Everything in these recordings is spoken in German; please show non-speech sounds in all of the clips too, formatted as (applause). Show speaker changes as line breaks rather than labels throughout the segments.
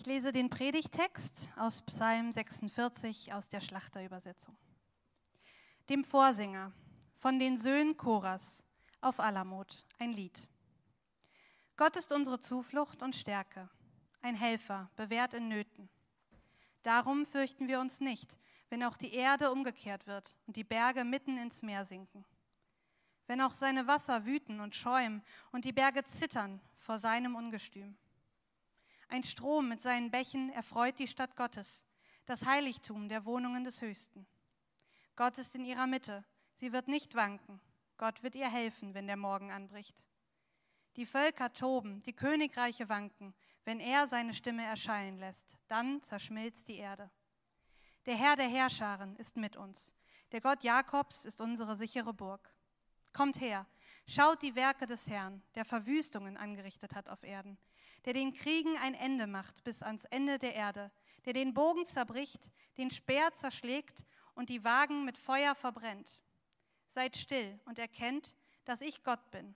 Ich lese den Predigtext aus Psalm 46 aus der Schlachterübersetzung. Dem Vorsänger von den Söhnen Choras auf Alamot ein Lied. Gott ist unsere Zuflucht und Stärke, ein Helfer, bewährt in Nöten. Darum fürchten wir uns nicht, wenn auch die Erde umgekehrt wird und die Berge mitten ins Meer sinken. Wenn auch seine Wasser wüten und schäumen und die Berge zittern vor seinem Ungestüm. Ein Strom mit seinen Bächen erfreut die Stadt Gottes, das Heiligtum der Wohnungen des Höchsten. Gott ist in ihrer Mitte, sie wird nicht wanken. Gott wird ihr helfen, wenn der Morgen anbricht. Die Völker toben, die Königreiche wanken, wenn er seine Stimme erschallen lässt, dann zerschmilzt die Erde. Der Herr der Herrscharen ist mit uns. Der Gott Jakobs ist unsere sichere Burg. Kommt her, schaut die Werke des Herrn, der Verwüstungen angerichtet hat auf Erden, der den Kriegen ein Ende macht bis ans Ende der Erde, der den Bogen zerbricht, den Speer zerschlägt und die Wagen mit Feuer verbrennt. Seid still und erkennt, dass ich Gott bin.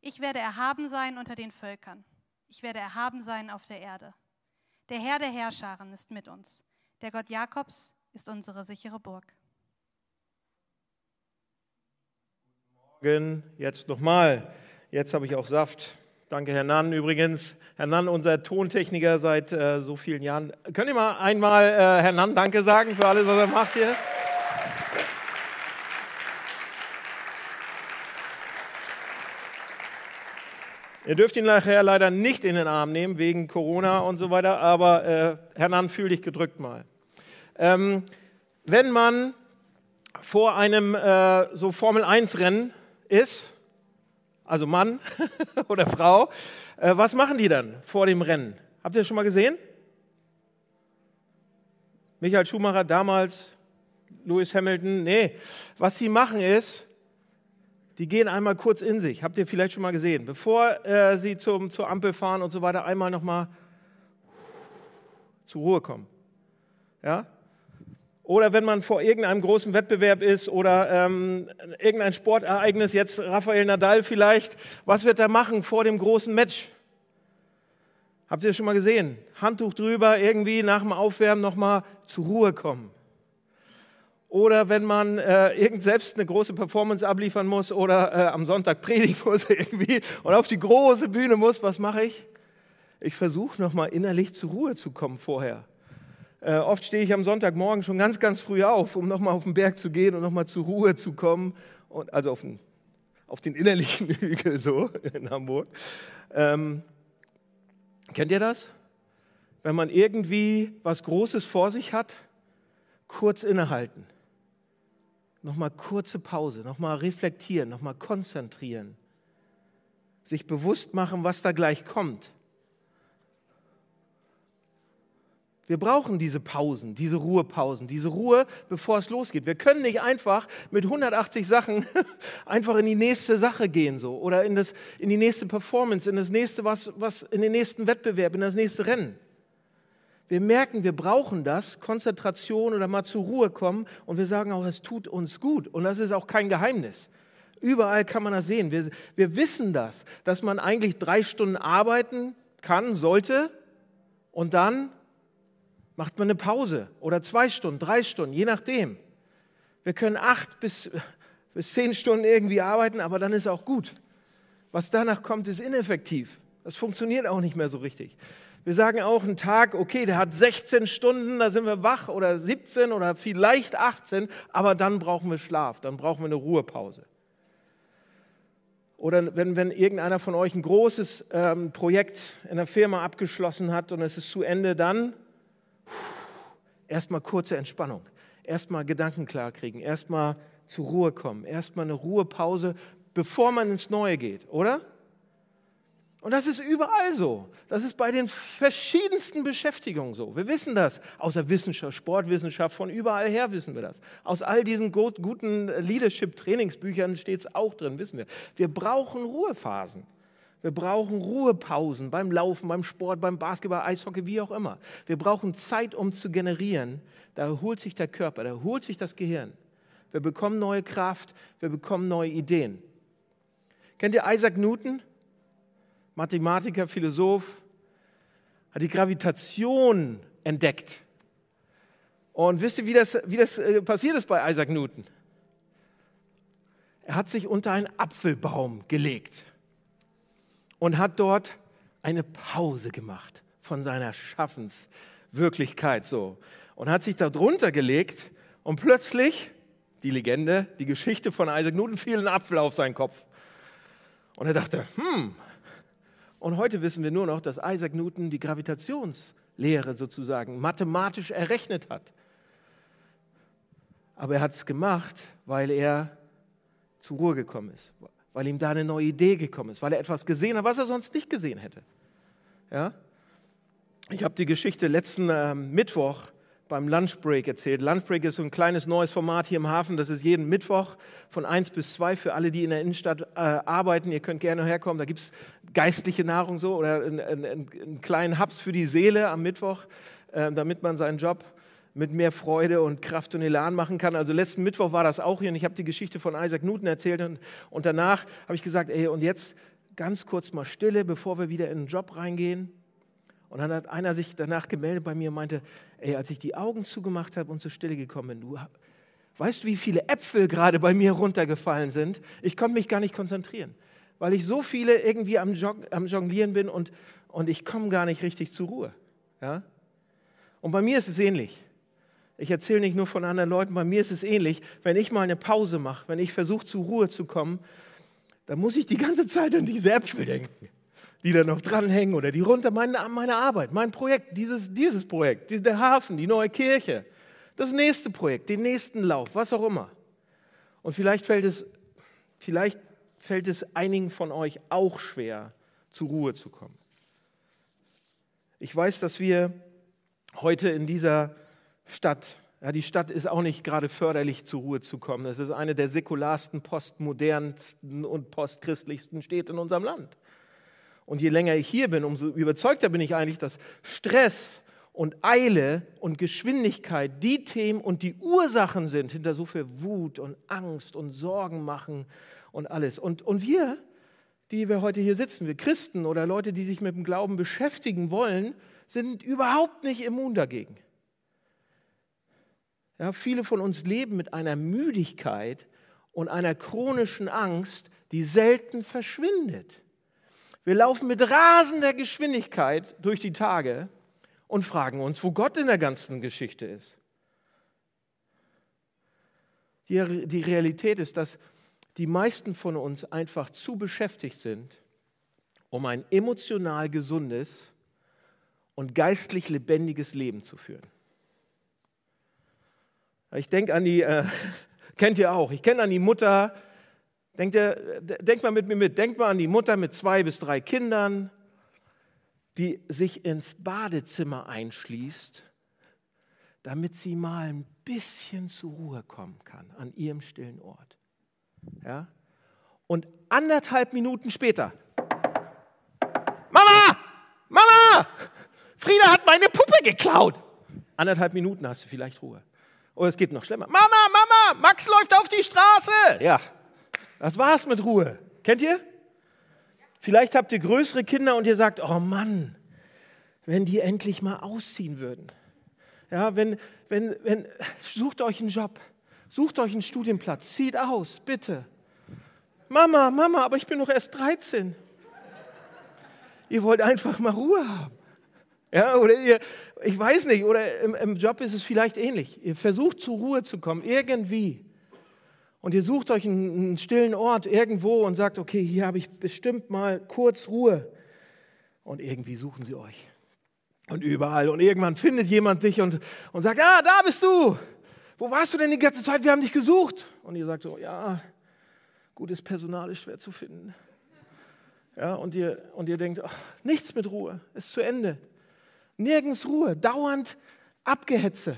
Ich werde erhaben sein unter den Völkern. Ich werde erhaben sein auf der Erde. Der Herr der Herrscharen ist mit uns. Der Gott Jakobs ist unsere sichere Burg.
Morgen, jetzt nochmal. Jetzt habe ich auch Saft. Danke, Herr Nann übrigens. Herr Nann, unser Tontechniker seit äh, so vielen Jahren. Könnt ihr mal einmal äh, Herr Nann Danke sagen für alles, was er macht hier? Ihr dürft ihn nachher leider nicht in den Arm nehmen, wegen Corona und so weiter, aber äh, Herr Nann, fühl dich gedrückt mal. Ähm, wenn man vor einem äh, so Formel-1-Rennen ist, also Mann (laughs) oder Frau, äh, was machen die dann vor dem Rennen? Habt ihr das schon mal gesehen? Michael Schumacher damals, Lewis Hamilton, nee, was sie machen ist, die gehen einmal kurz in sich. Habt ihr vielleicht schon mal gesehen? Bevor äh, sie zum, zur Ampel fahren und so weiter, einmal nochmal zur Ruhe kommen. Ja? Oder wenn man vor irgendeinem großen Wettbewerb ist oder ähm, irgendein Sportereignis, jetzt Rafael Nadal vielleicht, was wird er machen vor dem großen Match? Habt ihr das schon mal gesehen? Handtuch drüber, irgendwie nach dem Aufwärmen nochmal zur Ruhe kommen oder wenn man äh, irgend selbst eine große Performance abliefern muss oder äh, am Sonntag predigen (laughs) muss irgendwie und auf die große Bühne muss, was mache ich? Ich versuche nochmal innerlich zur Ruhe zu kommen vorher. Äh, oft stehe ich am Sonntagmorgen schon ganz, ganz früh auf, um nochmal auf den Berg zu gehen und nochmal zur Ruhe zu kommen, und, also auf den, auf den innerlichen (laughs) Hügel so in Hamburg. Ähm, kennt ihr das? Wenn man irgendwie was Großes vor sich hat, kurz innehalten nochmal kurze Pause, nochmal reflektieren, nochmal konzentrieren, sich bewusst machen, was da gleich kommt. Wir brauchen diese Pausen, diese Ruhepausen, diese Ruhe, bevor es losgeht. Wir können nicht einfach mit 180 Sachen (laughs) einfach in die nächste Sache gehen so oder in, das, in die nächste Performance, in das nächste was, was in den nächsten Wettbewerb, in das nächste Rennen wir merken, wir brauchen das, Konzentration oder mal zur Ruhe kommen und wir sagen auch, es tut uns gut. Und das ist auch kein Geheimnis. Überall kann man das sehen. Wir, wir wissen das, dass man eigentlich drei Stunden arbeiten kann, sollte und dann macht man eine Pause oder zwei Stunden, drei Stunden, je nachdem. Wir können acht bis, (laughs) bis zehn Stunden irgendwie arbeiten, aber dann ist auch gut. Was danach kommt, ist ineffektiv. Das funktioniert auch nicht mehr so richtig. Wir sagen auch einen Tag, okay, der hat 16 Stunden, da sind wir wach oder 17 oder vielleicht 18, aber dann brauchen wir Schlaf, dann brauchen wir eine Ruhepause. Oder wenn, wenn irgendeiner von euch ein großes ähm, Projekt in der Firma abgeschlossen hat und es ist zu Ende, dann erstmal kurze Entspannung, erstmal Gedanken klar kriegen, erstmal zur Ruhe kommen, erstmal eine Ruhepause, bevor man ins Neue geht, oder? Und das ist überall so. Das ist bei den verschiedensten Beschäftigungen so. Wir wissen das. Aus der Wissenschaft, Sportwissenschaft, von überall her wissen wir das. Aus all diesen guten Leadership-Trainingsbüchern steht es auch drin, wissen wir. Wir brauchen Ruhephasen. Wir brauchen Ruhepausen beim Laufen, beim Sport, beim Basketball, Eishockey, wie auch immer. Wir brauchen Zeit, um zu generieren. Da erholt sich der Körper, da erholt sich das Gehirn. Wir bekommen neue Kraft, wir bekommen neue Ideen. Kennt ihr Isaac Newton? Mathematiker, Philosoph, hat die Gravitation entdeckt. Und wisst ihr, wie das, wie das äh, passiert ist bei Isaac Newton? Er hat sich unter einen Apfelbaum gelegt und hat dort eine Pause gemacht von seiner Schaffenswirklichkeit so und hat sich da drunter gelegt und plötzlich die Legende, die Geschichte von Isaac Newton fiel ein Apfel auf seinen Kopf. Und er dachte, hm. Und heute wissen wir nur noch, dass Isaac Newton die Gravitationslehre sozusagen mathematisch errechnet hat. Aber er hat es gemacht, weil er zur Ruhe gekommen ist, weil ihm da eine neue Idee gekommen ist, weil er etwas gesehen hat, was er sonst nicht gesehen hätte. Ja? Ich habe die Geschichte letzten äh, Mittwoch beim Lunchbreak erzählt. Lunchbreak ist so ein kleines neues Format hier im Hafen. Das ist jeden Mittwoch von 1 bis 2 für alle, die in der Innenstadt äh, arbeiten. Ihr könnt gerne herkommen. Da gibt es geistliche Nahrung so oder einen kleinen Hubs für die Seele am Mittwoch, äh, damit man seinen Job mit mehr Freude und Kraft und Elan machen kann. Also letzten Mittwoch war das auch hier und ich habe die Geschichte von Isaac Newton erzählt und, und danach habe ich gesagt, ey, und jetzt ganz kurz mal Stille, bevor wir wieder in den Job reingehen. Und dann hat einer sich danach gemeldet bei mir und meinte, ey, als ich die Augen zugemacht habe und zur Stille gekommen bin, du weißt, wie viele Äpfel gerade bei mir runtergefallen sind? Ich konnte mich gar nicht konzentrieren, weil ich so viele irgendwie am, Jog am Jonglieren bin und, und ich komme gar nicht richtig zur Ruhe. Ja? Und bei mir ist es ähnlich. Ich erzähle nicht nur von anderen Leuten, bei mir ist es ähnlich. Wenn ich mal eine Pause mache, wenn ich versuche zur Ruhe zu kommen, dann muss ich die ganze Zeit an diese Äpfel denken die da noch dranhängen oder die runter, meine, meine Arbeit, mein Projekt, dieses, dieses Projekt, der Hafen, die neue Kirche, das nächste Projekt, den nächsten Lauf, was auch immer. Und vielleicht fällt es, vielleicht fällt es einigen von euch auch schwer, zur Ruhe zu kommen. Ich weiß, dass wir heute in dieser Stadt, ja, die Stadt ist auch nicht gerade förderlich, zur Ruhe zu kommen. Es ist eine der säkularsten, postmodernsten und postchristlichsten Städte in unserem Land. Und je länger ich hier bin, umso überzeugter bin ich eigentlich, dass Stress und Eile und Geschwindigkeit die Themen und die Ursachen sind hinter so viel Wut und Angst und Sorgen machen und alles. Und, und wir, die wir heute hier sitzen, wir Christen oder Leute, die sich mit dem Glauben beschäftigen wollen, sind überhaupt nicht immun dagegen. Ja, viele von uns leben mit einer Müdigkeit und einer chronischen Angst, die selten verschwindet. Wir laufen mit rasender Geschwindigkeit durch die Tage und fragen uns, wo Gott in der ganzen Geschichte ist. Die, die Realität ist, dass die meisten von uns einfach zu beschäftigt sind, um ein emotional gesundes und geistlich lebendiges Leben zu führen. Ich denke an die, äh, (laughs) kennt ihr auch, ich kenne an die Mutter, Denkt, ihr, denkt mal mit mir mit, denkt mal an die Mutter mit zwei bis drei Kindern, die sich ins Badezimmer einschließt, damit sie mal ein bisschen zur Ruhe kommen kann an ihrem stillen Ort. Ja? Und anderthalb Minuten später, Mama, Mama, Frieda hat meine Puppe geklaut. Anderthalb Minuten hast du vielleicht Ruhe. Oder es geht noch schlimmer. Mama, Mama, Max läuft auf die Straße. Ja, das war's mit Ruhe. Kennt ihr? Vielleicht habt ihr größere Kinder und ihr sagt, oh Mann, wenn die endlich mal ausziehen würden. Ja, wenn, wenn, wenn, sucht euch einen Job, sucht euch einen Studienplatz, zieht aus, bitte. Mama, Mama, aber ich bin noch erst 13. Ihr wollt einfach mal Ruhe haben. Ja, oder ihr, ich weiß nicht, oder im, im Job ist es vielleicht ähnlich. Ihr versucht zur Ruhe zu kommen, irgendwie und ihr sucht euch einen, einen stillen Ort irgendwo und sagt, okay, hier habe ich bestimmt mal kurz Ruhe. Und irgendwie suchen sie euch. Und überall. Und irgendwann findet jemand dich und, und sagt, ah, da bist du. Wo warst du denn die ganze Zeit? Wir haben dich gesucht. Und ihr sagt so, ja, gutes Personal ist schwer zu finden. Ja, und ihr, und ihr denkt, ach, nichts mit Ruhe, ist zu Ende. Nirgends Ruhe, dauernd Abgehetze.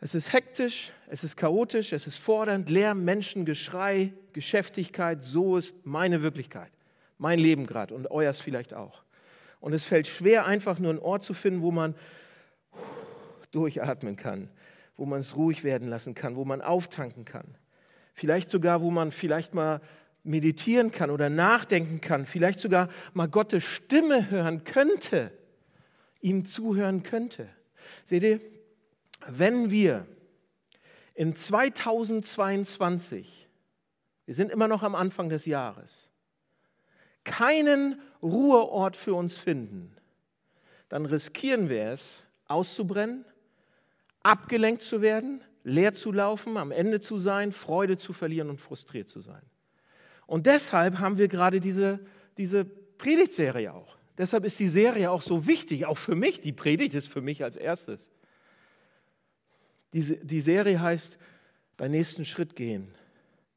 Es ist hektisch, es ist chaotisch, es ist fordernd, Lärm, Menschen, Geschrei, Geschäftigkeit. So ist meine Wirklichkeit, mein Leben gerade und euers vielleicht auch. Und es fällt schwer, einfach nur einen Ort zu finden, wo man durchatmen kann, wo man es ruhig werden lassen kann, wo man auftanken kann. Vielleicht sogar, wo man vielleicht mal meditieren kann oder nachdenken kann, vielleicht sogar mal Gottes Stimme hören könnte, ihm zuhören könnte. Seht ihr, wenn wir in 2022, wir sind immer noch am Anfang des Jahres, keinen Ruheort für uns finden, dann riskieren wir es, auszubrennen, abgelenkt zu werden, leer zu laufen, am Ende zu sein, Freude zu verlieren und frustriert zu sein. Und deshalb haben wir gerade diese, diese Predigtserie auch. Deshalb ist die Serie auch so wichtig, auch für mich. Die Predigt ist für mich als erstes. Die, die Serie heißt, deinen nächsten Schritt gehen,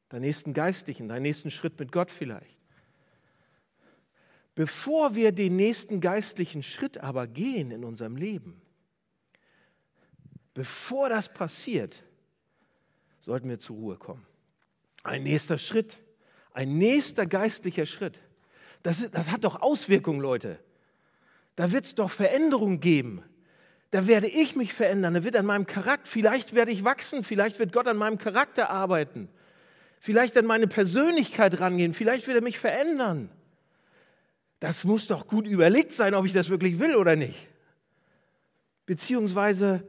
deinen nächsten geistlichen, deinen nächsten Schritt mit Gott vielleicht. Bevor wir den nächsten geistlichen Schritt aber gehen in unserem Leben, bevor das passiert, sollten wir zur Ruhe kommen. Ein nächster Schritt, ein nächster geistlicher Schritt. Das, das hat doch Auswirkungen, Leute. Da wird es doch Veränderungen geben. Da werde ich mich verändern, da wird an meinem Charakter, vielleicht werde ich wachsen, vielleicht wird Gott an meinem Charakter arbeiten, vielleicht an meine Persönlichkeit rangehen, vielleicht wird er mich verändern. Das muss doch gut überlegt sein, ob ich das wirklich will oder nicht. Beziehungsweise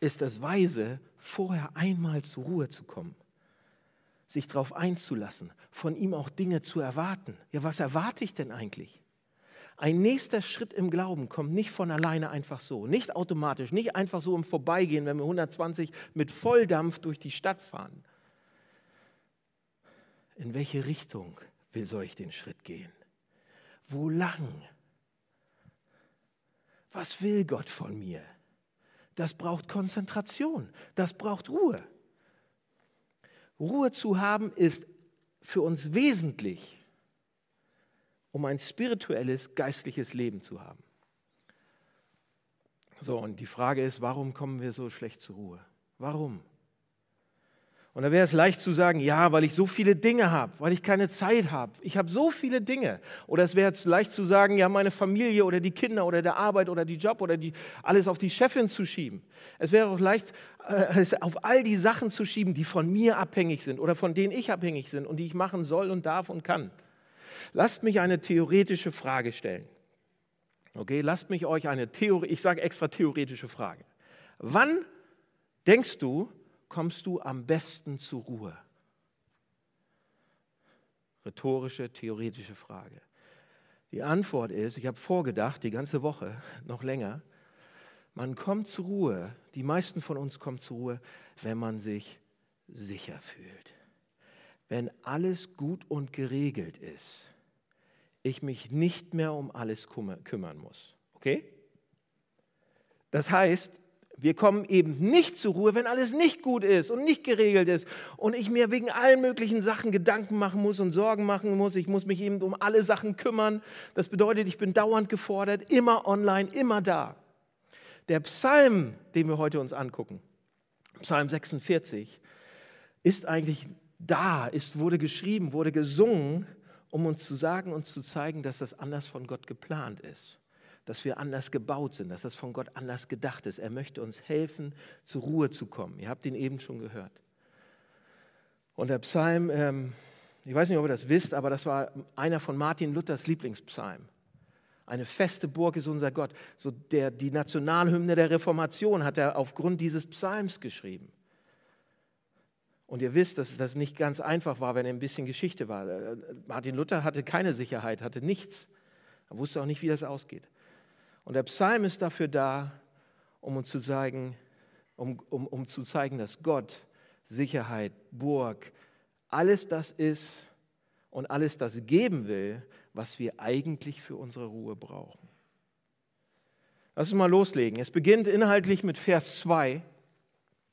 ist es weise, vorher einmal zur Ruhe zu kommen, sich darauf einzulassen, von ihm auch Dinge zu erwarten. Ja, was erwarte ich denn eigentlich? Ein nächster Schritt im Glauben kommt nicht von alleine einfach so, nicht automatisch, nicht einfach so im Vorbeigehen, wenn wir 120 mit Volldampf durch die Stadt fahren. In welche Richtung will soll ich den Schritt gehen? Wo lang? Was will Gott von mir? Das braucht Konzentration, das braucht Ruhe. Ruhe zu haben ist für uns wesentlich, um ein spirituelles, geistliches Leben zu haben. So, und die Frage ist, warum kommen wir so schlecht zur Ruhe? Warum? Und da wäre es leicht zu sagen, ja, weil ich so viele Dinge habe, weil ich keine Zeit habe. Ich habe so viele Dinge. Oder es wäre leicht zu sagen, ja, meine Familie oder die Kinder oder der Arbeit oder die Job oder die, alles auf die Chefin zu schieben. Es wäre auch leicht, äh, auf all die Sachen zu schieben, die von mir abhängig sind oder von denen ich abhängig bin und die ich machen soll und darf und kann. Lasst mich eine theoretische Frage stellen. Okay, lasst mich euch eine Theorie, ich sage extra theoretische Frage. Wann denkst du, kommst du am besten zur Ruhe? Rhetorische, theoretische Frage. Die Antwort ist, ich habe vorgedacht, die ganze Woche, (laughs) noch länger, man kommt zur Ruhe, die meisten von uns kommen zur Ruhe, wenn man sich sicher fühlt. Wenn alles gut und geregelt ist, ich mich nicht mehr um alles kümmern muss. Okay? Das heißt, wir kommen eben nicht zur Ruhe, wenn alles nicht gut ist und nicht geregelt ist und ich mir wegen allen möglichen Sachen Gedanken machen muss und Sorgen machen muss. Ich muss mich eben um alle Sachen kümmern. Das bedeutet, ich bin dauernd gefordert, immer online, immer da. Der Psalm, den wir heute uns angucken, Psalm 46, ist eigentlich da, ist, wurde geschrieben, wurde gesungen, um uns zu sagen und zu zeigen, dass das anders von Gott geplant ist dass wir anders gebaut sind, dass das von Gott anders gedacht ist. Er möchte uns helfen, zur Ruhe zu kommen. Ihr habt ihn eben schon gehört. Und der Psalm, ähm, ich weiß nicht, ob ihr das wisst, aber das war einer von Martin Luthers Lieblingspsalm. Eine feste Burg ist unser Gott. So der, die Nationalhymne der Reformation hat er aufgrund dieses Psalms geschrieben. Und ihr wisst, dass das nicht ganz einfach war, wenn er ein bisschen Geschichte war. Äh, Martin Luther hatte keine Sicherheit, hatte nichts. Er wusste auch nicht, wie das ausgeht. Und der Psalm ist dafür da, um uns zu zeigen, um, um, um zu zeigen, dass Gott Sicherheit, Burg, alles das ist und alles das geben will, was wir eigentlich für unsere Ruhe brauchen. Lass uns mal loslegen. Es beginnt inhaltlich mit Vers 2.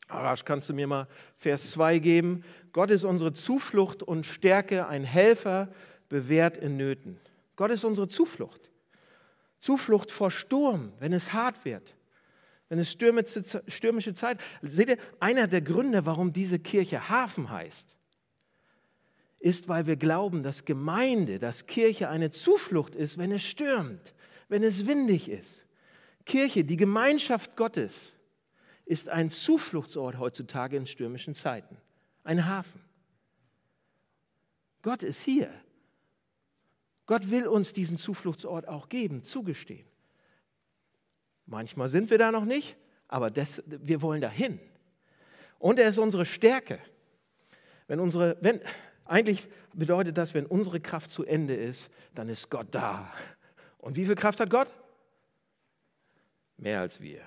Arash, kannst du mir mal Vers 2 geben? Gott ist unsere Zuflucht und Stärke, ein Helfer, bewährt in Nöten. Gott ist unsere Zuflucht. Zuflucht vor Sturm, wenn es hart wird, wenn es stürmische Zeit. Seht ihr, einer der Gründe, warum diese Kirche Hafen heißt, ist, weil wir glauben, dass Gemeinde, dass Kirche eine Zuflucht ist, wenn es stürmt, wenn es windig ist. Kirche, die Gemeinschaft Gottes, ist ein Zufluchtsort heutzutage in stürmischen Zeiten, ein Hafen. Gott ist hier. Gott will uns diesen Zufluchtsort auch geben, zugestehen. Manchmal sind wir da noch nicht, aber das, wir wollen dahin. Und er ist unsere Stärke. Wenn unsere, wenn, eigentlich bedeutet das, wenn unsere Kraft zu Ende ist, dann ist Gott da. Und wie viel Kraft hat Gott? Mehr als wir.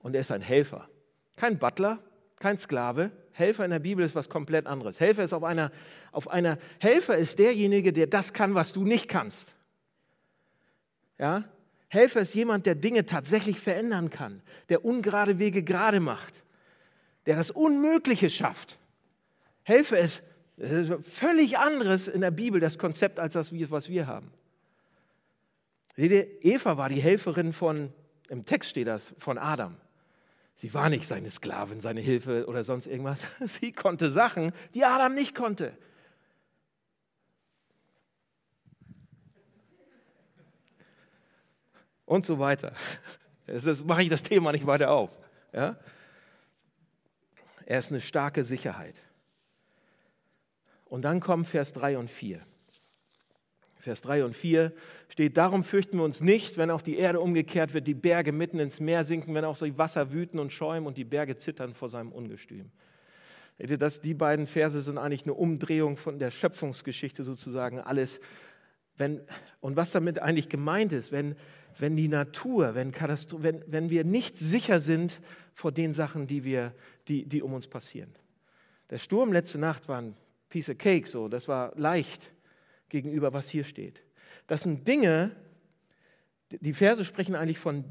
Und er ist ein Helfer. Kein Butler, kein Sklave. Helfer in der Bibel ist was komplett anderes. Helfer ist auf einer, auf einer, Helfer ist derjenige, der das kann, was du nicht kannst. Ja? Helfer ist jemand, der Dinge tatsächlich verändern kann, der ungerade Wege gerade macht, der das Unmögliche schafft. Helfer ist, ist völlig anderes in der Bibel, das Konzept, als das, was wir haben. Eva war die Helferin von, im Text steht das, von Adam. Sie war nicht seine Sklavin, seine Hilfe oder sonst irgendwas. (laughs) Sie konnte Sachen, die Adam nicht konnte. Und so weiter. Jetzt mache ich das Thema nicht weiter auf. Ja? Er ist eine starke Sicherheit. Und dann kommen Vers 3 und 4. Vers 3 und 4 steht, darum fürchten wir uns nicht, wenn auf die Erde umgekehrt wird, die Berge mitten ins Meer sinken, wenn auch die Wasser wüten und schäumen und die Berge zittern vor seinem Ungestüm. Das, die beiden Verse sind eigentlich eine Umdrehung von der Schöpfungsgeschichte sozusagen. Alles, wenn, und was damit eigentlich gemeint ist, wenn, wenn die Natur, wenn, wenn, wenn wir nicht sicher sind vor den Sachen, die, wir, die, die um uns passieren. Der Sturm letzte Nacht war ein Piece of Cake, so, das war leicht gegenüber, was hier steht. Das sind Dinge, die Verse sprechen eigentlich von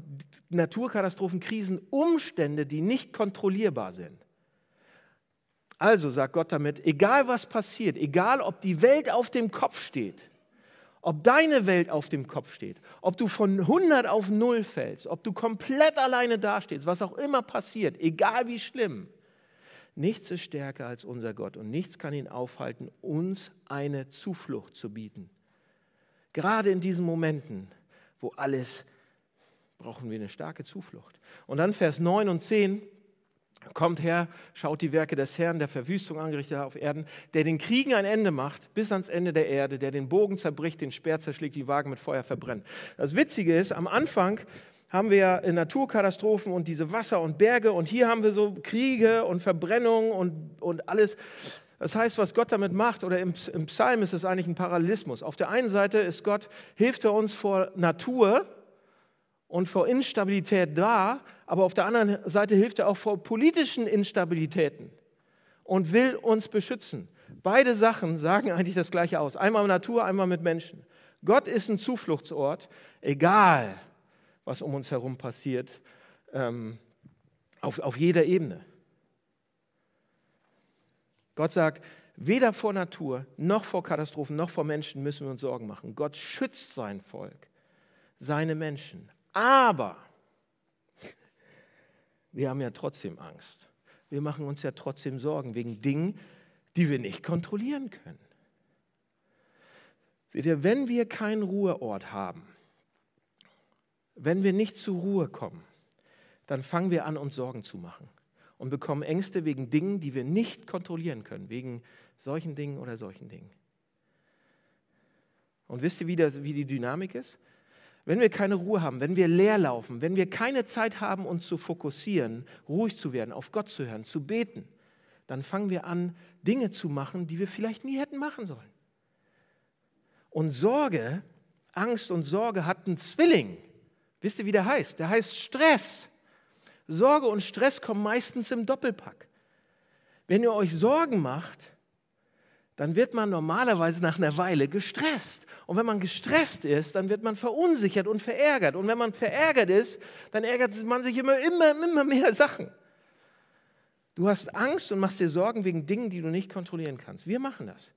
Naturkatastrophen, Krisen, Umstände, die nicht kontrollierbar sind. Also sagt Gott damit, egal was passiert, egal ob die Welt auf dem Kopf steht, ob deine Welt auf dem Kopf steht, ob du von 100 auf 0 fällst, ob du komplett alleine dastehst, was auch immer passiert, egal wie schlimm, nichts ist stärker als unser Gott und nichts kann ihn aufhalten, uns eine Zuflucht zu bieten. Gerade in diesen Momenten, wo alles brauchen wir eine starke Zuflucht. Und dann Vers 9 und 10 Kommt her, schaut die Werke des Herrn, der Verwüstung angerichtet auf Erden, der den Kriegen ein Ende macht, bis ans Ende der Erde, der den Bogen zerbricht, den Speer zerschlägt, die Wagen mit Feuer verbrennt. Das Witzige ist, am Anfang haben wir Naturkatastrophen und diese Wasser und Berge und hier haben wir so Kriege und Verbrennungen und, und alles. Das heißt, was Gott damit macht, oder im, im Psalm ist es eigentlich ein Parallelismus. Auf der einen Seite ist Gott, hilft er uns vor Natur, und vor Instabilität da, aber auf der anderen Seite hilft er auch vor politischen Instabilitäten und will uns beschützen. Beide Sachen sagen eigentlich das Gleiche aus. Einmal Natur, einmal mit Menschen. Gott ist ein Zufluchtsort, egal was um uns herum passiert, ähm, auf, auf jeder Ebene. Gott sagt, weder vor Natur noch vor Katastrophen noch vor Menschen müssen wir uns Sorgen machen. Gott schützt sein Volk, seine Menschen. Aber wir haben ja trotzdem Angst. Wir machen uns ja trotzdem Sorgen wegen Dingen, die wir nicht kontrollieren können. Seht ihr, wenn wir keinen Ruheort haben, wenn wir nicht zur Ruhe kommen, dann fangen wir an, uns Sorgen zu machen und bekommen Ängste wegen Dingen, die wir nicht kontrollieren können, wegen solchen Dingen oder solchen Dingen. Und wisst ihr, wie, das, wie die Dynamik ist? Wenn wir keine Ruhe haben, wenn wir leer laufen, wenn wir keine Zeit haben, uns zu fokussieren, ruhig zu werden, auf Gott zu hören, zu beten, dann fangen wir an, Dinge zu machen, die wir vielleicht nie hätten machen sollen. Und Sorge, Angst und Sorge hat einen Zwilling. Wisst ihr, wie der heißt? Der heißt Stress. Sorge und Stress kommen meistens im Doppelpack. Wenn ihr euch Sorgen macht, dann wird man normalerweise nach einer Weile gestresst. Und wenn man gestresst ist, dann wird man verunsichert und verärgert. Und wenn man verärgert ist, dann ärgert man sich immer, immer, immer mehr Sachen. Du hast Angst und machst dir Sorgen wegen Dingen, die du nicht kontrollieren kannst. Wir machen das.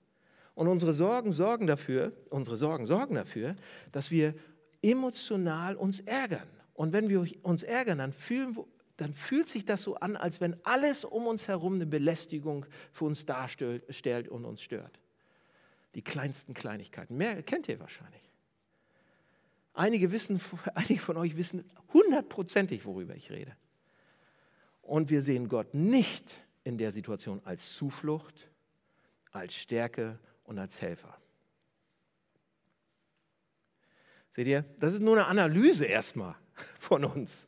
Und unsere Sorgen sorgen dafür, unsere Sorgen sorgen dafür, dass wir emotional uns ärgern. Und wenn wir uns ärgern, dann fühlen, dann fühlt sich das so an, als wenn alles um uns herum eine Belästigung für uns darstellt und uns stört. Die kleinsten Kleinigkeiten. Mehr kennt ihr wahrscheinlich. Einige, wissen, (laughs) einige von euch wissen hundertprozentig, worüber ich rede. Und wir sehen Gott nicht in der Situation als Zuflucht, als Stärke und als Helfer. Seht ihr, das ist nur eine Analyse erstmal (laughs) von uns.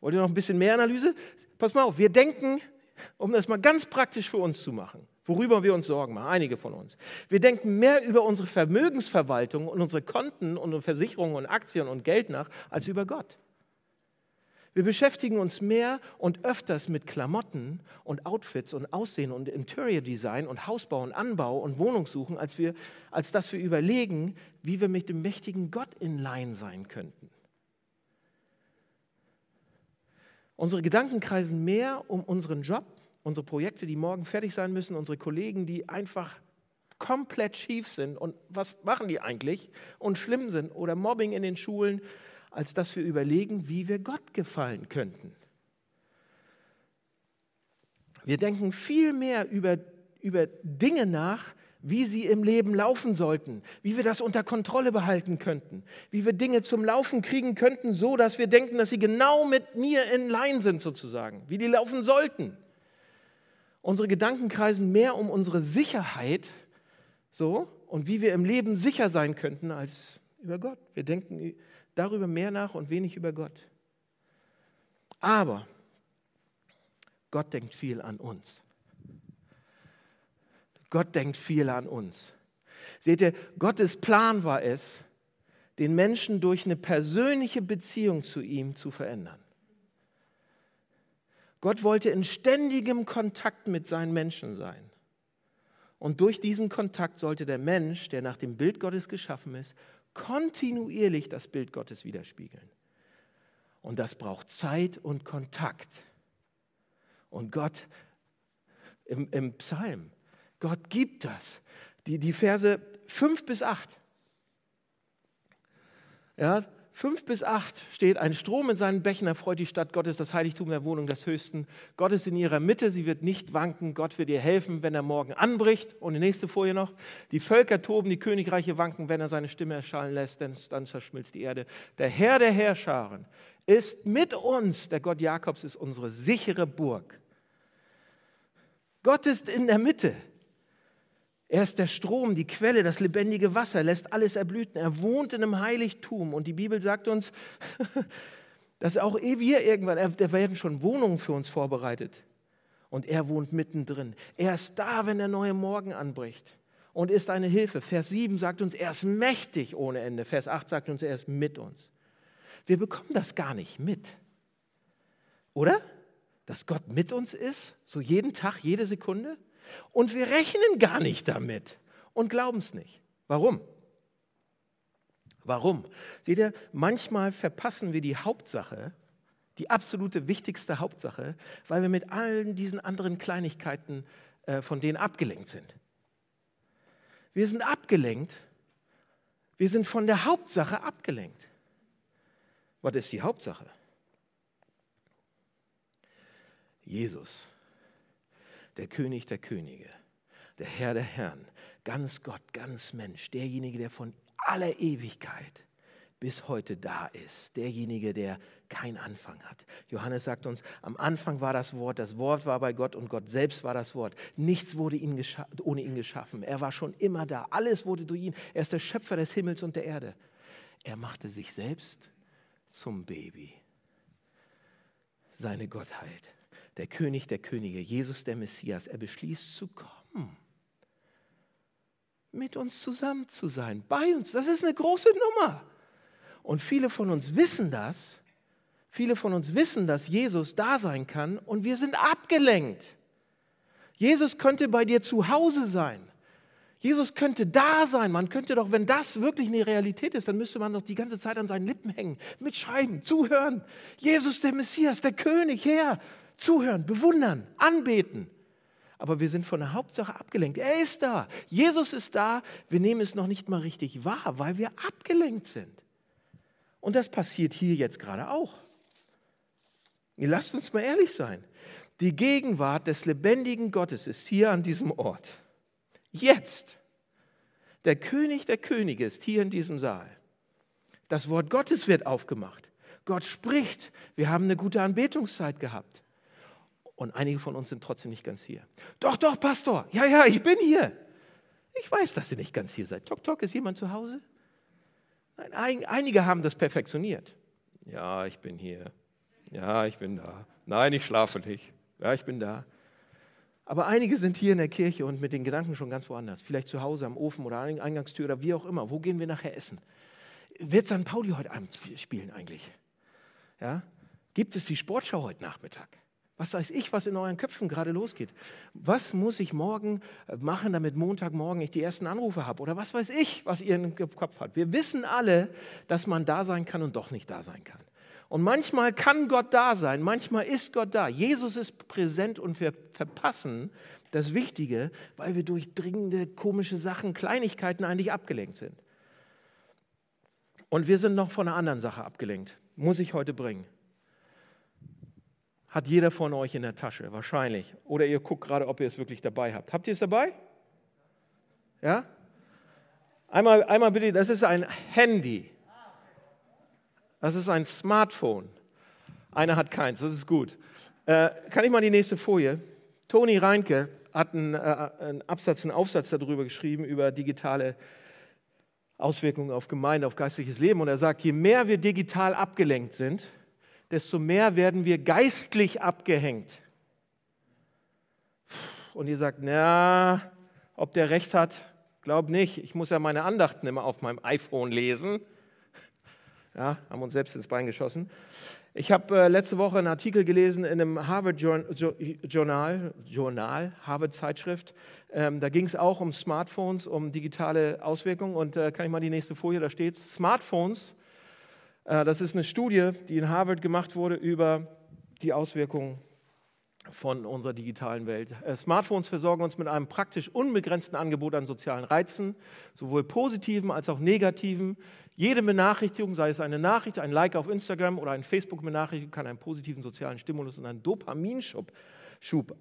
Wollt ihr noch ein bisschen mehr Analyse? Pass mal auf, wir denken, um das mal ganz praktisch für uns zu machen, worüber wir uns Sorgen machen, einige von uns. Wir denken mehr über unsere Vermögensverwaltung und unsere Konten und Versicherungen und Aktien und Geld nach, als über Gott. Wir beschäftigen uns mehr und öfters mit Klamotten und Outfits und Aussehen und Interior Design und Hausbau und Anbau und Wohnungssuchen, als, wir, als dass wir überlegen, wie wir mit dem mächtigen Gott in Line sein könnten. Unsere Gedanken kreisen mehr um unseren Job, unsere Projekte, die morgen fertig sein müssen, unsere Kollegen, die einfach komplett schief sind. Und was machen die eigentlich? Und schlimm sind. Oder Mobbing in den Schulen, als dass wir überlegen, wie wir Gott gefallen könnten. Wir denken viel mehr über, über Dinge nach, wie sie im Leben laufen sollten, wie wir das unter Kontrolle behalten könnten, wie wir Dinge zum Laufen kriegen könnten, so dass wir denken, dass sie genau mit mir in Line sind sozusagen, wie die laufen sollten. Unsere Gedanken kreisen mehr um unsere Sicherheit, so und wie wir im Leben sicher sein könnten als über Gott. Wir denken darüber mehr nach und wenig über Gott. Aber Gott denkt viel an uns. Gott denkt viel an uns. Seht ihr, Gottes Plan war es, den Menschen durch eine persönliche Beziehung zu ihm zu verändern. Gott wollte in ständigem Kontakt mit seinen Menschen sein. Und durch diesen Kontakt sollte der Mensch, der nach dem Bild Gottes geschaffen ist, kontinuierlich das Bild Gottes widerspiegeln. Und das braucht Zeit und Kontakt. Und Gott im, im Psalm Gott gibt das. Die, die Verse 5 bis 8. Ja, 5 bis 8 steht, ein Strom in seinen Bächen erfreut die Stadt Gottes, das Heiligtum der Wohnung des Höchsten. Gott ist in ihrer Mitte, sie wird nicht wanken. Gott wird ihr helfen, wenn er morgen anbricht. Und die nächste Folie noch. Die Völker toben, die Königreiche wanken, wenn er seine Stimme erschallen lässt, denn dann zerschmilzt die Erde. Der Herr der Herrscharen ist mit uns. Der Gott Jakobs ist unsere sichere Burg. Gott ist in der Mitte. Er ist der Strom, die Quelle, das lebendige Wasser, lässt alles erblüten. Er wohnt in einem Heiligtum. Und die Bibel sagt uns, (laughs) dass auch eh wir irgendwann, da werden schon Wohnungen für uns vorbereitet. Und er wohnt mittendrin. Er ist da, wenn der neue Morgen anbricht und ist eine Hilfe. Vers 7 sagt uns, er ist mächtig ohne Ende. Vers 8 sagt uns, er ist mit uns. Wir bekommen das gar nicht mit. Oder? Dass Gott mit uns ist, so jeden Tag, jede Sekunde. Und wir rechnen gar nicht damit und glauben es nicht. Warum? Warum? Seht ihr, manchmal verpassen wir die Hauptsache, die absolute wichtigste Hauptsache, weil wir mit allen diesen anderen Kleinigkeiten äh, von denen abgelenkt sind. Wir sind abgelenkt. Wir sind von der Hauptsache abgelenkt. Was ist die Hauptsache? Jesus der König der Könige, der Herr der Herren, ganz Gott, ganz Mensch, derjenige, der von aller Ewigkeit bis heute da ist, derjenige, der keinen Anfang hat. Johannes sagt uns, am Anfang war das Wort, das Wort war bei Gott und Gott selbst war das Wort. Nichts wurde ihn ohne ihn geschaffen. Er war schon immer da. Alles wurde durch ihn. Er ist der Schöpfer des Himmels und der Erde. Er machte sich selbst zum Baby. Seine Gottheit der König der Könige, Jesus der Messias, er beschließt zu kommen, mit uns zusammen zu sein, bei uns. Das ist eine große Nummer. Und viele von uns wissen das. Viele von uns wissen, dass Jesus da sein kann und wir sind abgelenkt. Jesus könnte bei dir zu Hause sein. Jesus könnte da sein. Man könnte doch, wenn das wirklich eine Realität ist, dann müsste man doch die ganze Zeit an seinen Lippen hängen, mitschreiben, zuhören. Jesus, der Messias, der König, Herr, zuhören, bewundern, anbeten. Aber wir sind von der Hauptsache abgelenkt. Er ist da. Jesus ist da. Wir nehmen es noch nicht mal richtig wahr, weil wir abgelenkt sind. Und das passiert hier jetzt gerade auch. Lasst uns mal ehrlich sein. Die Gegenwart des lebendigen Gottes ist hier an diesem Ort. Jetzt. Der König der Könige ist hier in diesem Saal. Das Wort Gottes wird aufgemacht. Gott spricht. Wir haben eine gute Anbetungszeit gehabt. Und einige von uns sind trotzdem nicht ganz hier. Doch, doch, Pastor. Ja, ja, ich bin hier. Ich weiß, dass ihr nicht ganz hier seid. Tok, tok, ist jemand zu Hause? Nein, einige haben das perfektioniert. Ja, ich bin hier. Ja, ich bin da. Nein, ich schlafe nicht. Ja, ich bin da. Aber einige sind hier in der Kirche und mit den Gedanken schon ganz woanders. Vielleicht zu Hause am Ofen oder Eingangstür oder wie auch immer. Wo gehen wir nachher essen? Wird St. Pauli heute Abend spielen eigentlich? Ja? Gibt es die Sportschau heute Nachmittag? Was weiß ich, was in euren Köpfen gerade losgeht? Was muss ich morgen äh, machen, damit Montagmorgen ich die ersten Anrufe habe? Oder was weiß ich, was ihr im Kopf habt? Wir wissen alle, dass man da sein kann und doch nicht da sein kann. Und manchmal kann Gott da sein, manchmal ist Gott da. Jesus ist präsent und wir verpassen das Wichtige, weil wir durch dringende, komische Sachen, Kleinigkeiten eigentlich abgelenkt sind. Und wir sind noch von einer anderen Sache abgelenkt. Muss ich heute bringen hat jeder von euch in der Tasche, wahrscheinlich. Oder ihr guckt gerade, ob ihr es wirklich dabei habt. Habt ihr es dabei? Ja? Einmal, einmal bitte, das ist ein Handy. Das ist ein Smartphone. Einer hat keins, das ist gut. Äh, kann ich mal die nächste Folie? Toni Reinke hat einen, äh, einen Absatz, einen Aufsatz darüber geschrieben, über digitale Auswirkungen auf Gemeinde, auf geistliches Leben. Und er sagt, je mehr wir digital abgelenkt sind, desto mehr werden wir geistlich abgehängt. Und ihr sagt, na, ob der recht hat, glaub nicht. Ich muss ja meine Andachten immer auf meinem iPhone lesen. Ja, haben uns selbst ins Bein geschossen. Ich habe äh, letzte Woche einen Artikel gelesen in einem Harvard-Journal, Journal, Harvard-Zeitschrift. Ähm, da ging es auch um Smartphones, um digitale Auswirkungen. Und äh, kann ich mal die nächste Folie, da steht, Smartphones das ist eine Studie, die in Harvard gemacht wurde über die Auswirkungen von unserer digitalen Welt. Äh, Smartphones versorgen uns mit einem praktisch unbegrenzten Angebot an sozialen Reizen, sowohl positiven als auch negativen. Jede Benachrichtigung, sei es eine Nachricht, ein Like auf Instagram oder ein Facebook-Benachrichtigung, kann einen positiven sozialen Stimulus und einen Dopaminschub Schub,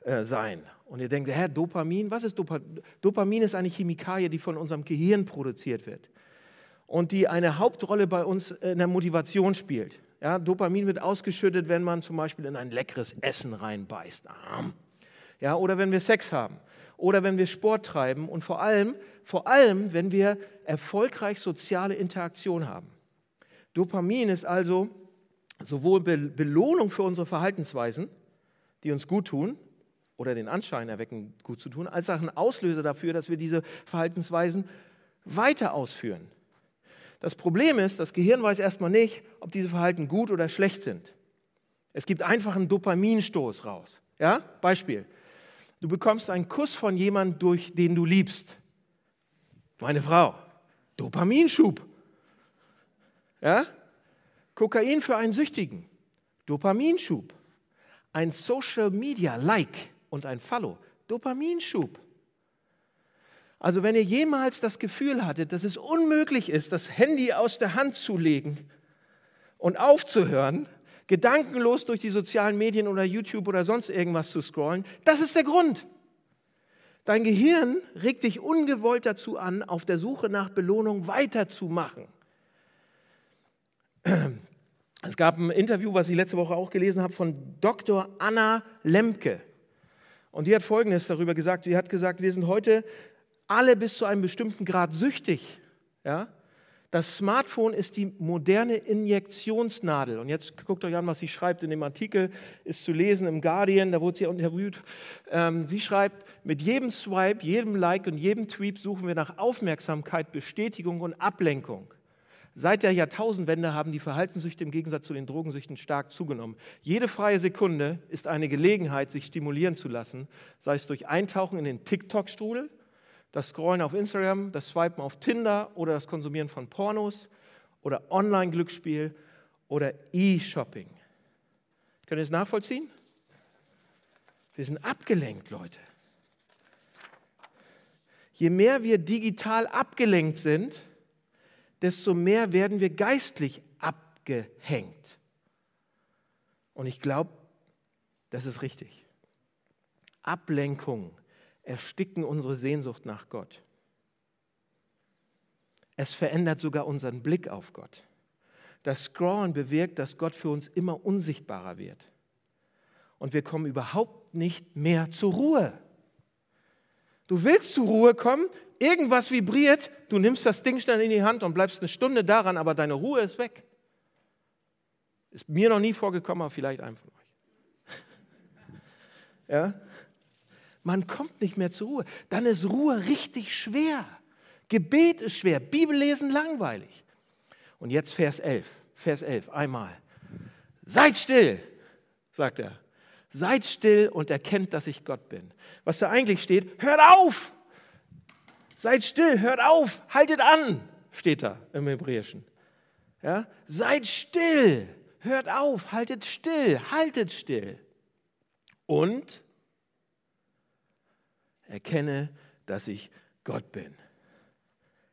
äh, sein. Und ihr denkt, hä, Dopamin? Was ist Dopamin? Dopamin ist eine Chemikalie, die von unserem Gehirn produziert wird und die eine Hauptrolle bei uns in der Motivation spielt. Ja, Dopamin wird ausgeschüttet, wenn man zum Beispiel in ein leckeres Essen reinbeißt. Ja, oder wenn wir Sex haben. Oder wenn wir Sport treiben. Und vor allem, vor allem, wenn wir erfolgreich soziale Interaktion haben. Dopamin ist also sowohl Belohnung für unsere Verhaltensweisen, die uns gut tun oder den Anschein erwecken, gut zu tun, als auch ein Auslöser dafür, dass wir diese Verhaltensweisen weiter ausführen. Das Problem ist, das Gehirn weiß erstmal nicht, ob diese Verhalten gut oder schlecht sind. Es gibt einfach einen Dopaminstoß raus. Ja? Beispiel. Du bekommst einen Kuss von jemandem, durch den du liebst. Meine Frau. Dopaminschub. Ja? Kokain für einen Süchtigen. Dopaminschub. Ein Social Media Like und ein Follow. Dopaminschub. Also wenn ihr jemals das Gefühl hattet, dass es unmöglich ist, das Handy aus der Hand zu legen und aufzuhören, gedankenlos durch die sozialen Medien oder YouTube oder sonst irgendwas zu scrollen, das ist der Grund. Dein Gehirn regt dich ungewollt dazu an, auf der Suche nach Belohnung weiterzumachen. (clears throat) Es gab ein Interview, was ich letzte Woche auch gelesen habe, von Dr. Anna Lemke. Und die hat Folgendes darüber gesagt. Die hat gesagt, wir sind heute alle bis zu einem bestimmten Grad süchtig. Ja? Das Smartphone ist die moderne Injektionsnadel. Und jetzt guckt euch an, was sie schreibt in dem Artikel, ist zu lesen im Guardian, da wurde sie interviewt. Ähm, sie schreibt, mit jedem Swipe, jedem Like und jedem Tweet suchen wir nach Aufmerksamkeit, Bestätigung und Ablenkung. Seit der Jahrtausendwende haben die Verhaltenssüchte im Gegensatz zu den Drogensüchten stark zugenommen. Jede freie Sekunde ist eine Gelegenheit, sich stimulieren zu lassen, sei es durch Eintauchen in den TikTok-Strudel, das Scrollen auf Instagram, das Swipen auf Tinder oder das Konsumieren von Pornos oder Online-Glücksspiel oder E-Shopping. Könnt ihr es nachvollziehen? Wir sind abgelenkt, Leute. Je mehr wir digital abgelenkt sind, desto mehr werden wir geistlich abgehängt. Und ich glaube, das ist richtig. Ablenkung ersticken unsere Sehnsucht nach Gott. Es verändert sogar unseren Blick auf Gott. Das Scrollen bewirkt, dass Gott für uns immer unsichtbarer wird. und wir kommen überhaupt nicht mehr zur Ruhe. Du willst zur Ruhe kommen, irgendwas vibriert, du nimmst das Ding schnell in die Hand und bleibst eine Stunde daran, aber deine Ruhe ist weg. Ist mir noch nie vorgekommen, aber vielleicht einem von euch. (laughs) ja? Man kommt nicht mehr zur Ruhe. Dann ist Ruhe richtig schwer. Gebet ist schwer, Bibellesen langweilig. Und jetzt Vers 11, Vers 11, einmal. Seid still, sagt er. Seid still und erkennt, dass ich Gott bin. Was da eigentlich steht, hört auf! Seid still, hört auf, haltet an, steht da im Hebräischen. Ja? Seid still, hört auf, haltet still, haltet still. Und erkenne, dass ich Gott bin.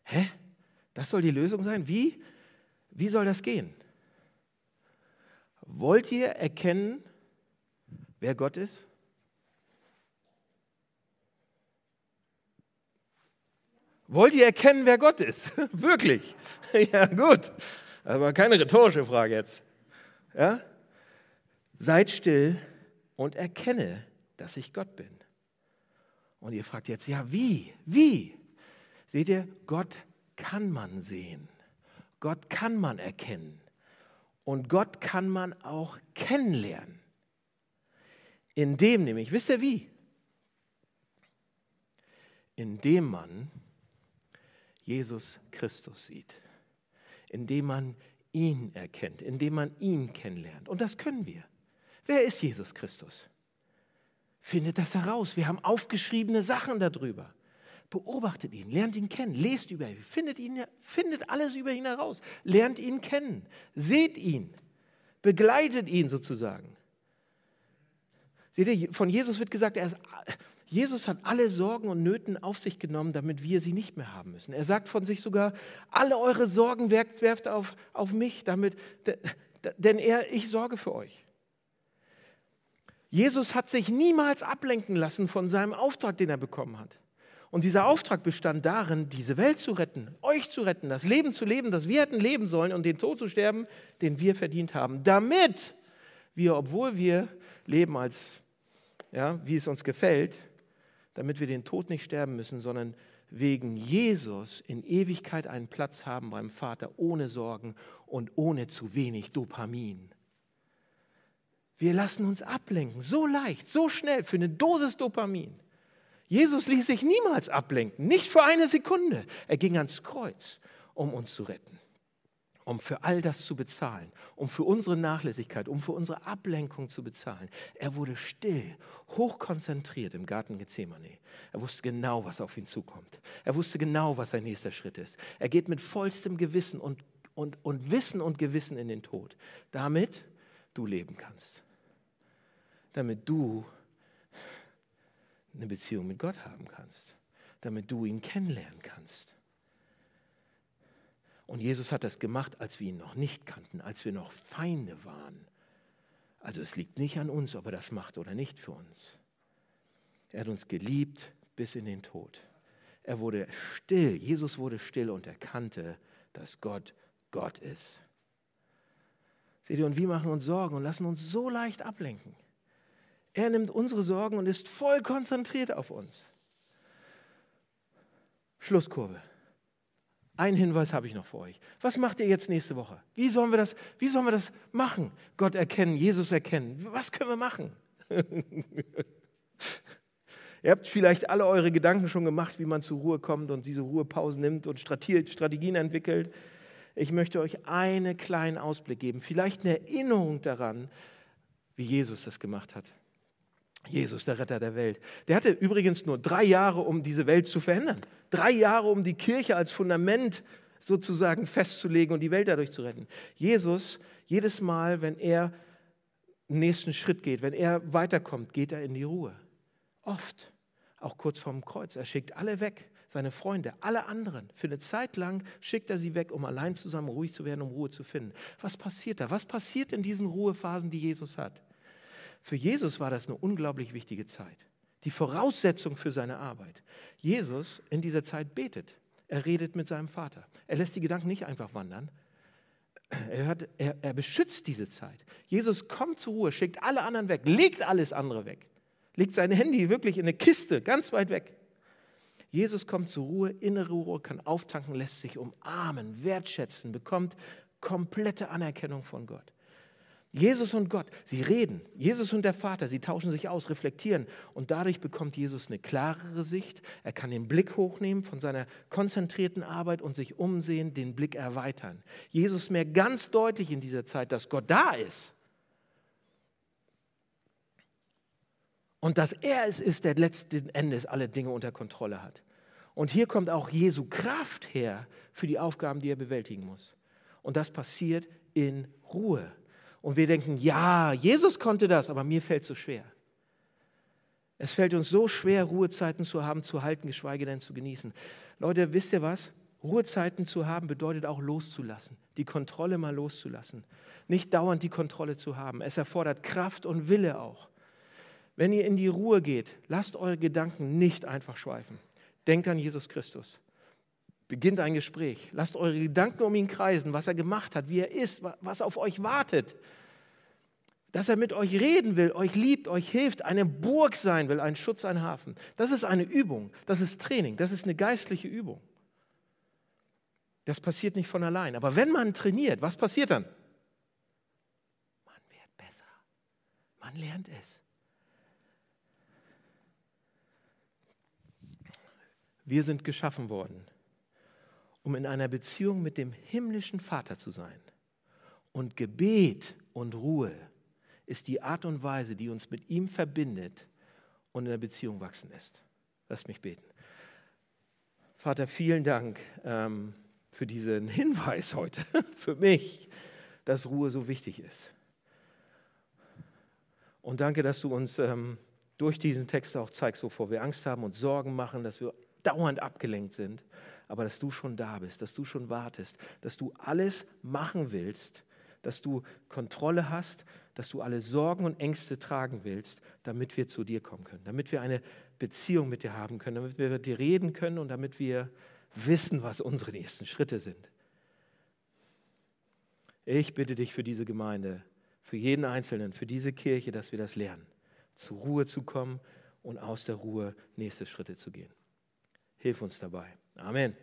Hä? Das soll die Lösung sein? Wie? Wie soll das gehen? Wollt ihr erkennen, wer Gott ist? Wollt ihr erkennen, wer Gott ist? (laughs) Wirklich? (laughs) ja, gut. Aber keine rhetorische Frage jetzt. Ja? Seid still und erkenne, dass ich Gott bin. Und ihr fragt jetzt, ja, wie? Wie? Seht ihr, Gott kann man sehen. Gott kann man erkennen. Und Gott kann man auch kennenlernen. Indem nämlich, wisst ihr wie? Indem man Jesus Christus sieht. Indem man ihn erkennt, indem man ihn kennenlernt. Und das können wir. Wer ist Jesus Christus? Findet das heraus. Wir haben aufgeschriebene Sachen darüber. Beobachtet ihn, lernt ihn kennen, lest über ihn, findet, ihn, findet alles über ihn heraus, lernt ihn kennen, seht ihn, begleitet ihn sozusagen. Seht ihr, von Jesus wird gesagt, ist, Jesus hat alle Sorgen und Nöten auf sich genommen, damit wir sie nicht mehr haben müssen. Er sagt von sich sogar, alle eure Sorgen werft, auf, auf mich, damit, denn er, ich sorge für euch. Jesus hat sich niemals ablenken lassen von seinem Auftrag, den er bekommen hat. Und dieser Auftrag bestand darin, diese Welt zu retten, euch zu retten, das Leben zu leben, das wir hätten leben sollen und den Tod zu sterben, den wir verdient haben, damit wir, obwohl wir leben als, ja, wie es uns gefällt, damit wir den Tod nicht sterben müssen, sondern wegen Jesus in Ewigkeit einen Platz haben beim Vater ohne Sorgen und ohne zu wenig Dopamin. Wir lassen uns ablenken, so leicht, so schnell für eine Dosis Dopamin. Jesus ließ sich niemals ablenken, nicht für eine Sekunde. Er ging ans Kreuz, um uns zu retten, um für all das zu bezahlen, um für unsere Nachlässigkeit, um für unsere Ablenkung zu bezahlen. Er wurde still, hochkonzentriert im Garten Gethsemane. Er wusste genau, was auf ihn zukommt. Er wusste genau, was sein nächster Schritt ist. Er geht mit vollstem Gewissen und, und, und Wissen und Gewissen in den Tod, damit du leben kannst. Damit du eine Beziehung mit Gott haben kannst, damit du ihn kennenlernen kannst. Und Jesus hat das gemacht, als wir ihn noch nicht kannten, als wir noch Feinde waren. Also es liegt nicht an uns, ob er das macht oder nicht für uns. Er hat uns geliebt bis in den Tod. Er wurde still, Jesus wurde still und erkannte, dass Gott Gott ist. Seht ihr, und wir machen uns Sorgen und lassen uns so leicht ablenken. Er nimmt unsere Sorgen und ist voll konzentriert auf uns. Schlusskurve. Ein Hinweis habe ich noch für euch. Was macht ihr jetzt nächste Woche? Wie sollen wir das, wie sollen wir das machen? Gott erkennen, Jesus erkennen. Was können wir machen? (laughs) ihr habt vielleicht alle eure Gedanken schon gemacht, wie man zur Ruhe kommt und diese Ruhepausen nimmt und Strategien entwickelt. Ich möchte euch einen kleinen Ausblick geben, vielleicht eine Erinnerung daran, wie Jesus das gemacht hat. Jesus, der Retter der Welt. Der hatte übrigens nur drei Jahre, um diese Welt zu verändern. Drei Jahre, um die Kirche als Fundament sozusagen festzulegen und die Welt dadurch zu retten. Jesus, jedes Mal, wenn er den nächsten Schritt geht, wenn er weiterkommt, geht er in die Ruhe. Oft, auch kurz vorm Kreuz. Er schickt alle weg, seine Freunde, alle anderen. Für eine Zeit lang schickt er sie weg, um allein zusammen ruhig zu werden, um Ruhe zu finden. Was passiert da? Was passiert in diesen Ruhephasen, die Jesus hat? Für Jesus war das eine unglaublich wichtige Zeit. Die Voraussetzung für seine Arbeit. Jesus in dieser Zeit betet. Er redet mit seinem Vater. Er lässt die Gedanken nicht einfach wandern. er, hört, er, er beschützt diese Zeit. Jesus kommt zur Ruhe, schickt alle anderen weg, legt alles andere weg, legt sein Handy wirklich in eine Kiste, ganz weit weg. Jesus kommt zur Ruhe, innere Ruhe, kann auftanken, lässt sich umarmen, wertschätzen, bekommt komplette Anerkennung von Gott. Jesus und Gott, sie reden. Jesus und der Vater, sie tauschen sich aus, reflektieren. Und dadurch bekommt Jesus eine klarere Sicht. Er kann den Blick hochnehmen von seiner konzentrierten Arbeit und sich umsehen, den Blick erweitern. Jesus merkt ganz deutlich in dieser Zeit, dass Gott da ist. Und dass er es ist, der letzten Endes alle Dinge unter Kontrolle hat. Und hier kommt auch Jesu Kraft her für die Aufgaben, die er bewältigen muss. Und das passiert in Ruhe. Und wir denken, ja, Jesus konnte das, aber mir fällt es so schwer. Es fällt uns so schwer, Ruhezeiten zu haben, zu halten, geschweige denn zu genießen. Leute, wisst ihr was? Ruhezeiten zu haben bedeutet auch loszulassen, die Kontrolle mal loszulassen. Nicht dauernd die Kontrolle zu haben. Es erfordert Kraft und Wille auch. Wenn ihr in die Ruhe geht, lasst eure Gedanken nicht einfach schweifen. Denkt an Jesus Christus. Beginnt ein Gespräch. Lasst eure Gedanken um ihn kreisen, was er gemacht hat, wie er ist, was auf euch wartet. Dass er mit euch reden will, euch liebt, euch hilft, eine Burg sein will, ein Schutz, ein Hafen. Das ist eine Übung, das ist Training, das ist eine geistliche Übung. Das passiert nicht von allein. Aber wenn man trainiert, was passiert dann? Man wird besser. Man lernt es. Wir sind geschaffen worden, um in einer Beziehung mit dem himmlischen Vater zu sein. Und Gebet und Ruhe ist die Art und Weise, die uns mit ihm verbindet und in der Beziehung wachsen lässt. Lass mich beten. Vater, vielen Dank ähm, für diesen (laughs) Hinweis heute, (laughs) für mich, dass Ruhe so wichtig ist. Und danke, dass du uns ähm, durch diesen Text auch zeigst, wovor wir Angst haben und Sorgen machen, dass wir dauernd abgelenkt sind, aber dass du schon da bist, dass du schon wartest, dass du alles machen willst, dass du Kontrolle hast, dass du alle Sorgen und Ängste tragen willst, damit wir zu dir kommen können, damit wir eine Beziehung mit dir haben können, damit wir mit dir reden können und damit wir wissen, was unsere nächsten Schritte sind. Ich bitte dich für diese Gemeinde, für jeden Einzelnen, für diese Kirche, dass wir das lernen, zur Ruhe zu kommen und aus der Ruhe nächste Schritte zu gehen. Hilf uns dabei. Amen.